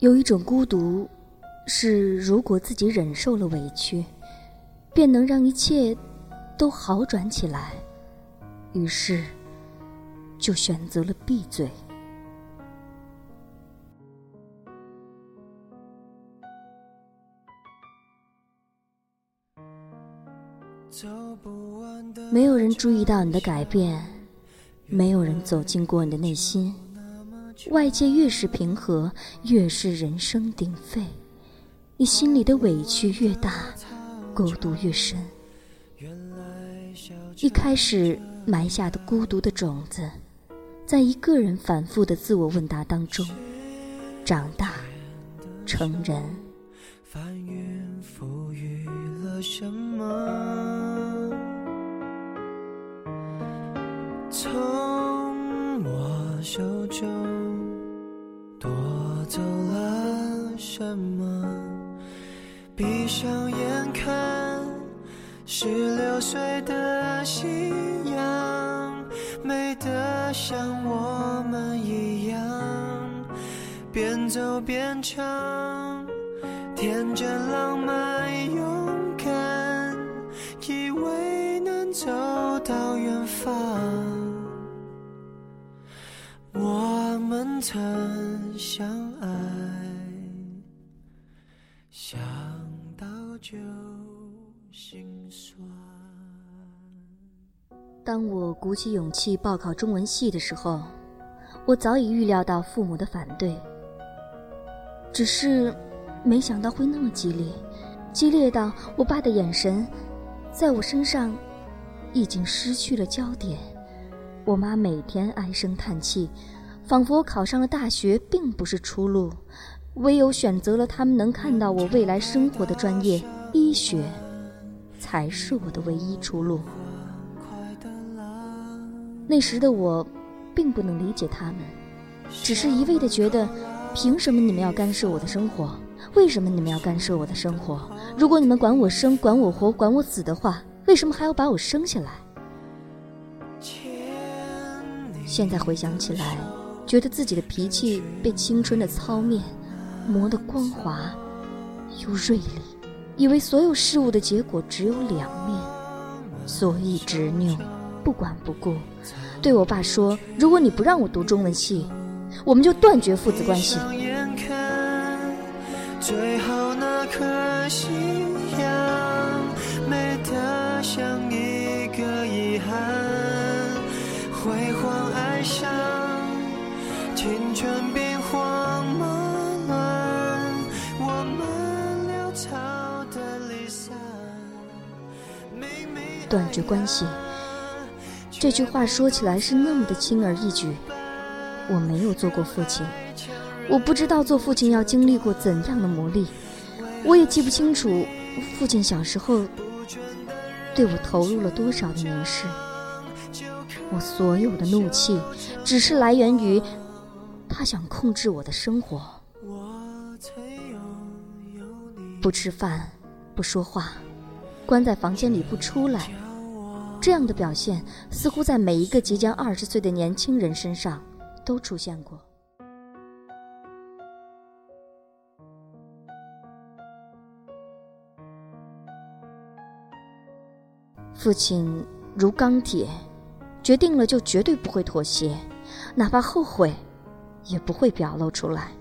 有一种孤独，是如果自己忍受了委屈，便能让一切都好转起来，于是就选择了闭嘴。没有人注意到你的改变，没有人走进过你的内心。外界越是平和，越是人声鼎沸，你心里的委屈越大，孤独越深。一开始埋下的孤独的种子，在一个人反复的自我问答当中，长大成人。从我手中什么？闭上眼看，十六岁的夕阳，美得像我们一样，边走边唱，天真浪漫勇敢，以为能走到远方。我们曾相爱，当我鼓起勇气报考中文系的时候，我早已预料到父母的反对，只是没想到会那么激烈，激烈到我爸的眼神在我身上已经失去了焦点。我妈每天唉声叹气，仿佛我考上了大学并不是出路，唯有选择了他们能看到我未来生活的专业——医学，才是我的唯一出路。那时的我，并不能理解他们，只是一味的觉得：凭什么你们要干涉我的生活？为什么你们要干涉我的生活？如果你们管我生、管我活、管我死的话，为什么还要把我生下来？现在回想起来，觉得自己的脾气被青春的糙面磨得光滑又锐利，以为所有事物的结果只有两面，所以执拗，不管不顾，对我爸说：“如果你不让我读中文系，我们就断绝父子关系。”最后那颗夕阳，美得像一个遗憾。辉煌哀伤，青春兵荒马乱，我们潦草的离散。断绝关系，这句话说起来是那么的轻而易举。我没有做过父亲，我不知道做父亲要经历过怎样的磨砺，我也记不清楚父亲小时候对我投入了多少的凝视。我所有的怒气，只是来源于他想控制我的生活。不吃饭，不说话，关在房间里不出来，这样的表现似乎在每一个即将二十岁的年轻人身上都出现过。父亲如钢铁。决定了就绝对不会妥协，哪怕后悔，也不会表露出来。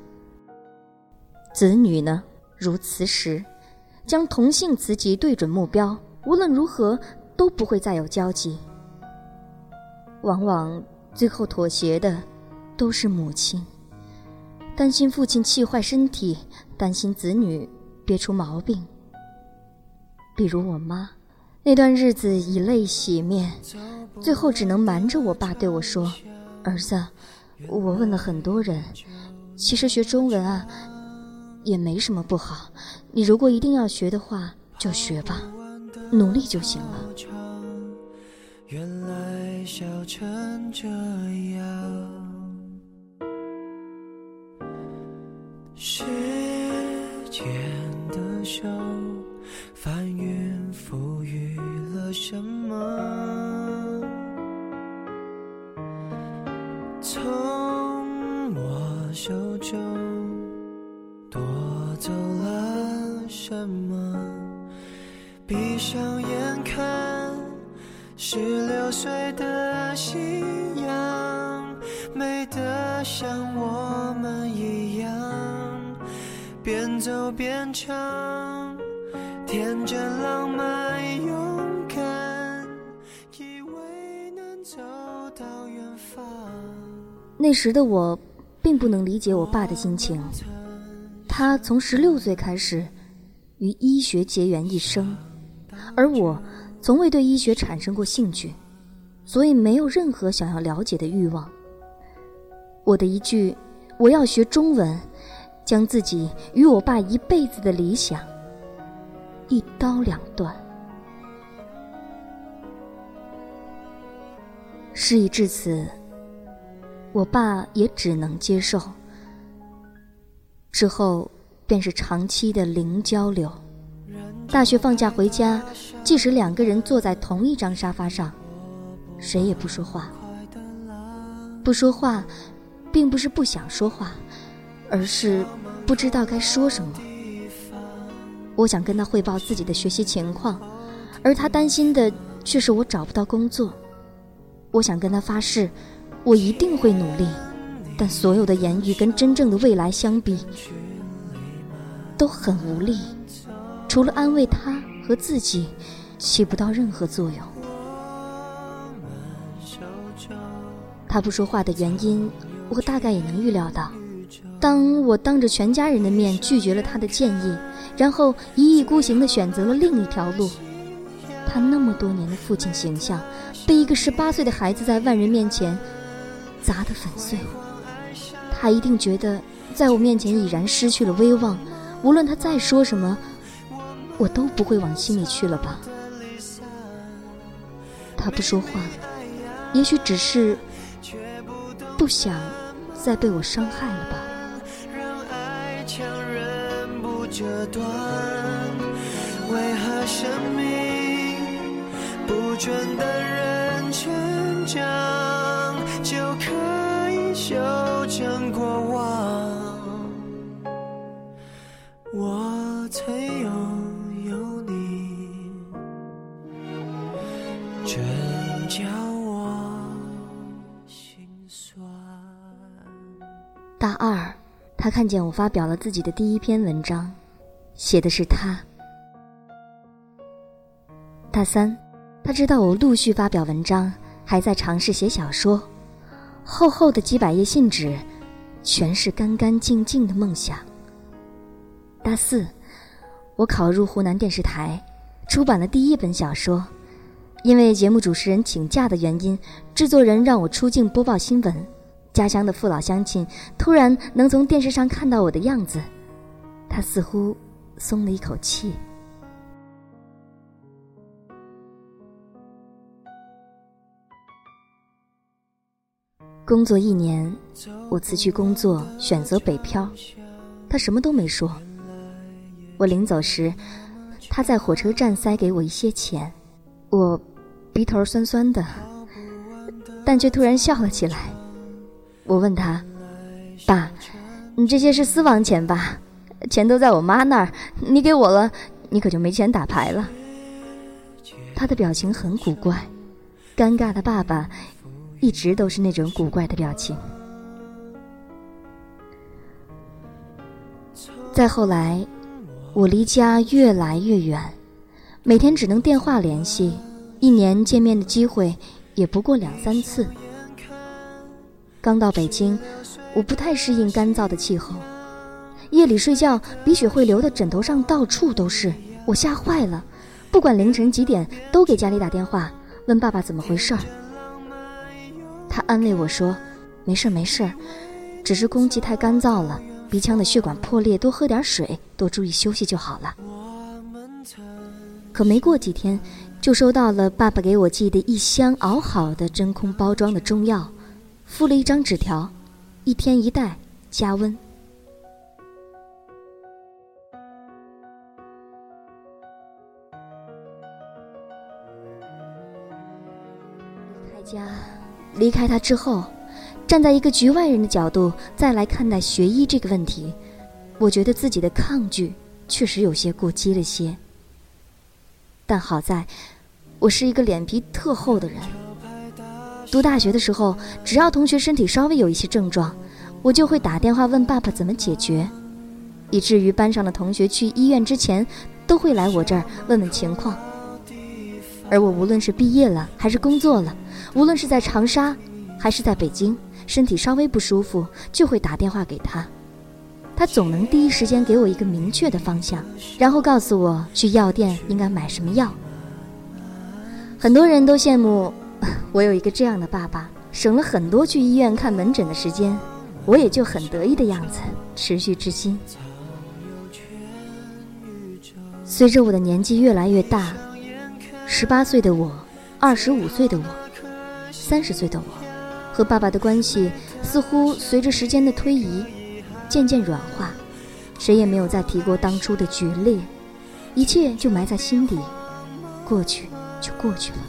子女呢，如磁石，将同性磁极对准目标，无论如何都不会再有交集。往往最后妥协的，都是母亲，担心父亲气坏身体，担心子女憋出毛病。比如我妈。那段日子以泪洗面，最后只能瞒着我爸对我说：“儿子，我问了很多人，其实学中文啊，也没什么不好。你如果一定要学的话，就学吧，努力就行了。”原来笑成这样。时间的手翻云覆雨了。什么？变成，天真浪漫勇敢，以为能走到远方。那时的我，并不能理解我爸的心情。他从十六岁开始，与医学结缘一生。而我从未对医学产生过兴趣，所以没有任何想要了解的欲望。我的一句“我要学中文”，将自己与我爸一辈子的理想一刀两断。事已至此，我爸也只能接受。之后便是长期的零交流。大学放假回家，即使两个人坐在同一张沙发上，谁也不说话。不说话，并不是不想说话，而是不知道该说什么。我想跟他汇报自己的学习情况，而他担心的却是我找不到工作。我想跟他发誓，我一定会努力，但所有的言语跟真正的未来相比，都很无力。除了安慰他和自己，起不到任何作用。他不说话的原因，我大概也能预料到。当我当着全家人的面拒绝了他的建议，然后一意孤行地选择了另一条路，他那么多年的父亲形象，被一个十八岁的孩子在万人面前砸得粉碎。他一定觉得在我面前已然失去了威望，无论他再说什么。我都不会往心里去了吧？他不说话，也许只是不想再被我伤害了吧。为何生命不准等人成长，就可以修正过往？我曾拥有你，真叫我心酸。大二，他看见我发表了自己的第一篇文章，写的是他。大三，他知道我陆续发表文章，还在尝试写小说，厚厚的几百页信纸，全是干干净净的梦想。大四，我考入湖南电视台，出版了第一本小说。因为节目主持人请假的原因，制作人让我出镜播报新闻。家乡的父老乡亲突然能从电视上看到我的样子，他似乎松了一口气。工作一年，我辞去工作，选择北漂。他什么都没说。我临走时，他在火车站塞给我一些钱，我鼻头酸酸的，但却突然笑了起来。我问他：“爸，你这些是私房钱吧？钱都在我妈那儿，你给我了，你可就没钱打牌了。”他的表情很古怪，尴尬的爸爸一直都是那种古怪的表情。再后来，我离家越来越远，每天只能电话联系，一年见面的机会也不过两三次。刚到北京，我不太适应干燥的气候，夜里睡觉鼻血会流的枕头上到处都是，我吓坏了，不管凌晨几点都给家里打电话问爸爸怎么回事儿。他安慰我说：“没事没事，只是空气太干燥了，鼻腔的血管破裂，多喝点水，多注意休息就好了。”可没过几天，就收到了爸爸给我寄的一箱熬好的真空包装的中药。附了一张纸条，一天一袋，加温。离开他之后，站在一个局外人的角度再来看待学医这个问题，我觉得自己的抗拒确实有些过激了些。但好在，我是一个脸皮特厚的人。读大学的时候，只要同学身体稍微有一些症状，我就会打电话问爸爸怎么解决，以至于班上的同学去医院之前，都会来我这儿问问情况。而我无论是毕业了还是工作了，无论是在长沙还是在北京，身体稍微不舒服就会打电话给他，他总能第一时间给我一个明确的方向，然后告诉我去药店应该买什么药。很多人都羡慕。我有一个这样的爸爸，省了很多去医院看门诊的时间，我也就很得意的样子，持续至今。随着我的年纪越来越大，十八岁的我，二十五岁的我，三十岁的我，和爸爸的关系似乎随着时间的推移，渐渐软化，谁也没有再提过当初的决裂，一切就埋在心底，过去就过去了。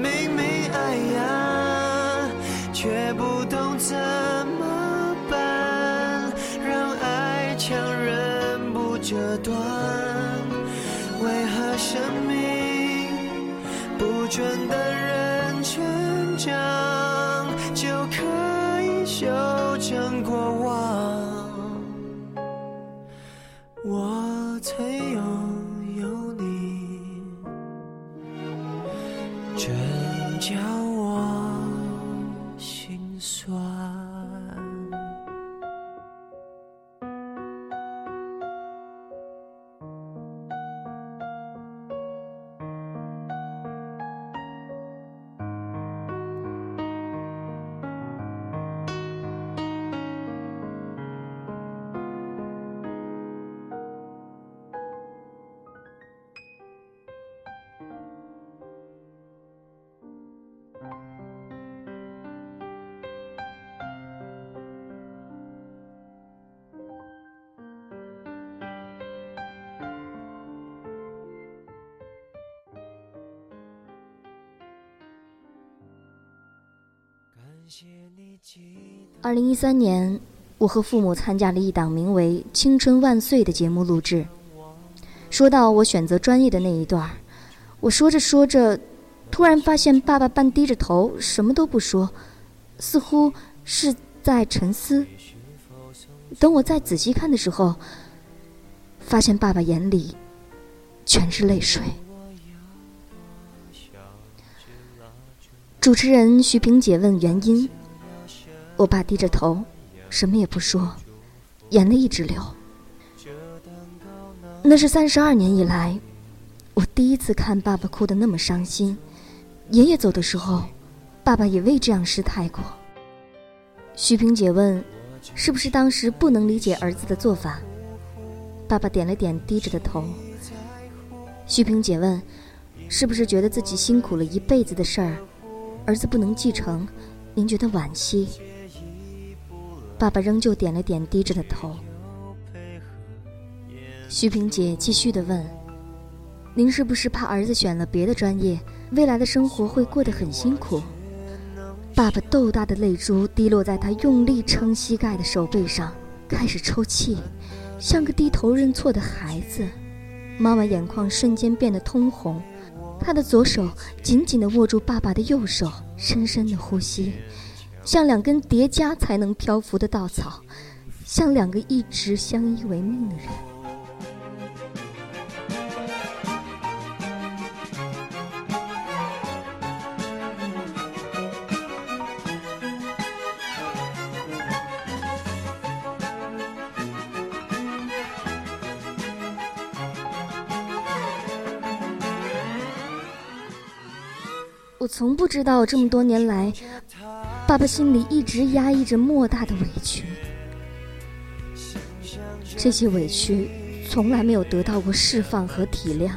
明明爱呀，却不懂怎么办，让爱强忍不折断。和生命不倦的。二零一三年，我和父母参加了一档名为《青春万岁》的节目录制。说到我选择专业的那一段，我说着说着，突然发现爸爸半低着头，什么都不说，似乎是在沉思。等我再仔细看的时候，发现爸爸眼里全是泪水。主持人徐萍姐问原因，我爸低着头，什么也不说，眼泪一直流。那是三十二年以来，我第一次看爸爸哭得那么伤心。爷爷走的时候，爸爸也未这样失态过。徐萍姐问，是不是当时不能理解儿子的做法？爸爸点了点低着的头。徐萍姐问，是不是觉得自己辛苦了一辈子的事儿？儿子不能继承，您觉得惋惜？爸爸仍旧点了点低着的头。徐萍姐继续的问：“您是不是怕儿子选了别的专业，未来的生活会过得很辛苦？”爸爸豆大的泪珠滴落在他用力撑膝盖的手背上，开始抽泣，像个低头认错的孩子。妈妈眼眶瞬间变得通红。他的左手紧紧地握住爸爸的右手，深深的呼吸，像两根叠加才能漂浮的稻草，像两个一直相依为命的人。从不知道这么多年来，爸爸心里一直压抑着莫大的委屈。这些委屈从来没有得到过释放和体谅，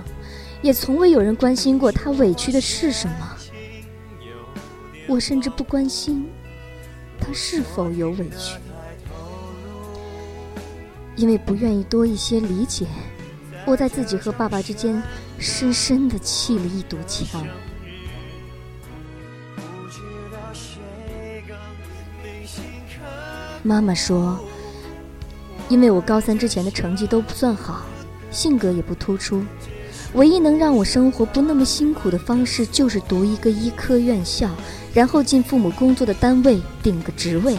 也从未有人关心过他委屈的是什么。我甚至不关心他是否有委屈，因为不愿意多一些理解，我在自己和爸爸之间深深的砌了一堵墙。妈妈说，因为我高三之前的成绩都不算好，性格也不突出，唯一能让我生活不那么辛苦的方式，就是读一个医科院校，然后进父母工作的单位，顶个职位。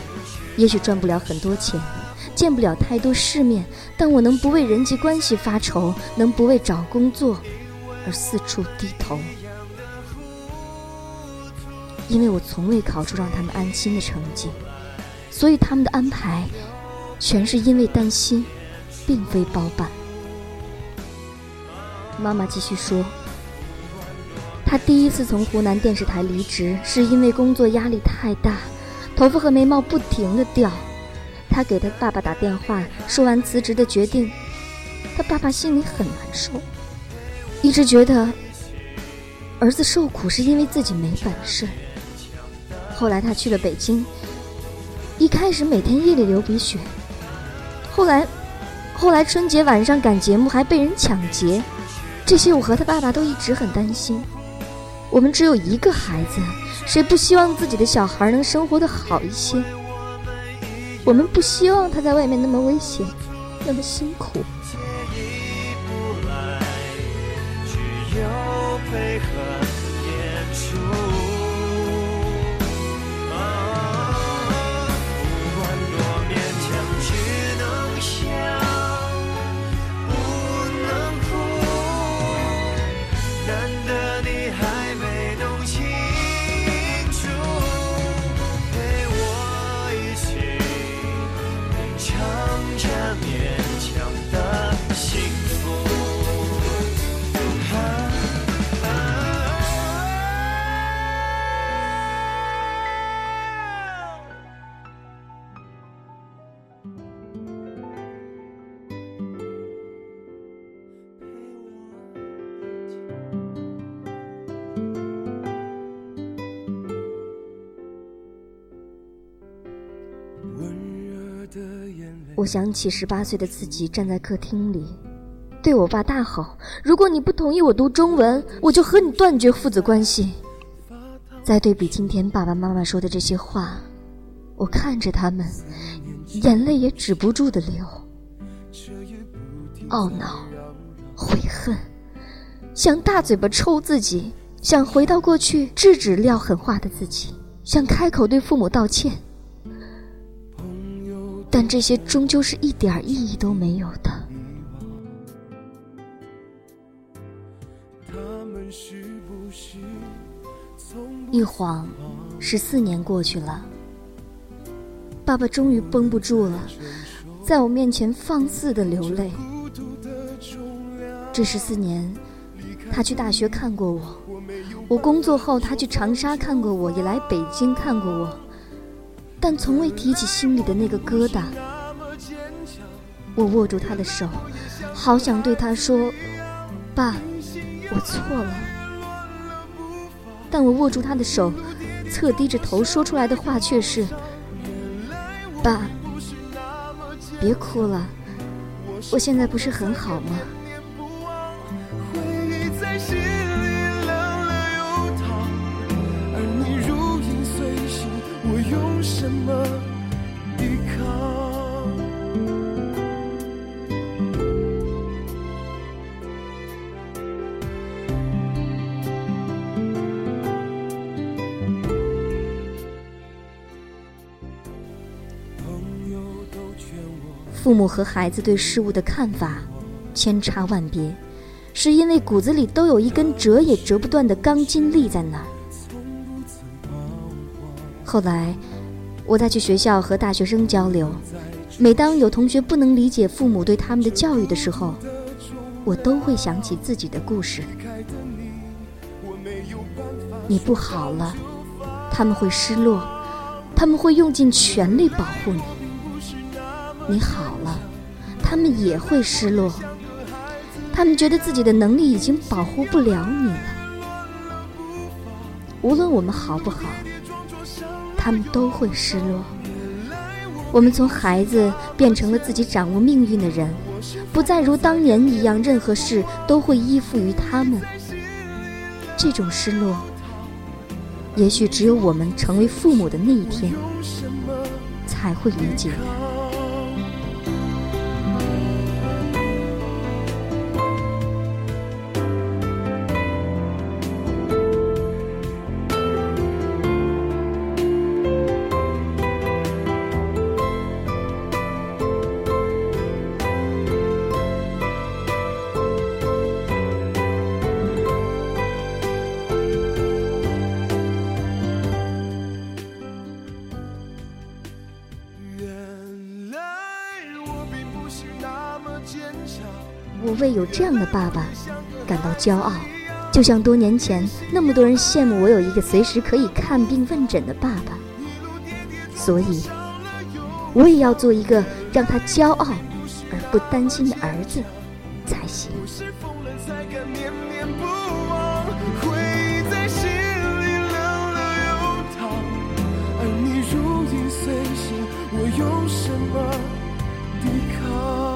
也许赚不了很多钱，见不了太多世面，但我能不为人际关系发愁，能不为找工作而四处低头。因为我从未考出让他们安心的成绩，所以他们的安排全是因为担心，并非包办。妈妈继续说，她第一次从湖南电视台离职，是因为工作压力太大，头发和眉毛不停的掉。她给她爸爸打电话，说完辞职的决定，她爸爸心里很难受，一直觉得儿子受苦是因为自己没本事。后来他去了北京，一开始每天夜里流鼻血，后来，后来春节晚上赶节目还被人抢劫，这些我和他爸爸都一直很担心。我们只有一个孩子，谁不希望自己的小孩能生活的好一些？我们不希望他在外面那么危险，那么辛苦。配合想起十八岁的自己站在客厅里，对我爸大吼：“如果你不同意我读中文，我就和你断绝父子关系。”再对比今天爸爸妈妈说的这些话，我看着他们，眼泪也止不住的流。懊恼、悔恨，想大嘴巴抽自己，想回到过去制止撂狠话的自己，想开口对父母道歉。但这些终究是一点意义都没有的。一晃，十四年过去了，爸爸终于绷不住了，在我面前放肆的流泪。这十四年，他去大学看过我，我工作后他去长沙看过我，也来北京看过我。但从未提起心里的那个疙瘩。我握住他的手，好想对他说：“爸，我错了。”但我握住他的手，侧低着头说出来的话却是：“爸，别哭了，我现在不是很好吗？”么依靠？父母和孩子对事物的看法千差万别，是因为骨子里都有一根折也折不断的钢筋立在那儿。后来。我在去学校和大学生交流，每当有同学不能理解父母对他们的教育的时候，我都会想起自己的故事。你不好了，他们会失落，他们会用尽全力保护你；你好了，他们也会失落，他们觉得自己的能力已经保护不了你了。无论我们好不好。他们都会失落。我们从孩子变成了自己掌握命运的人，不再如当年一样，任何事都会依附于他们。这种失落，也许只有我们成为父母的那一天，才会理解。为有这样的爸爸感到骄傲。就像多年前那么多人羡慕我有一个随时可以看病问诊的爸爸，所以我也要做一个让他骄傲而不担心的儿子才行。随，我么抵抗？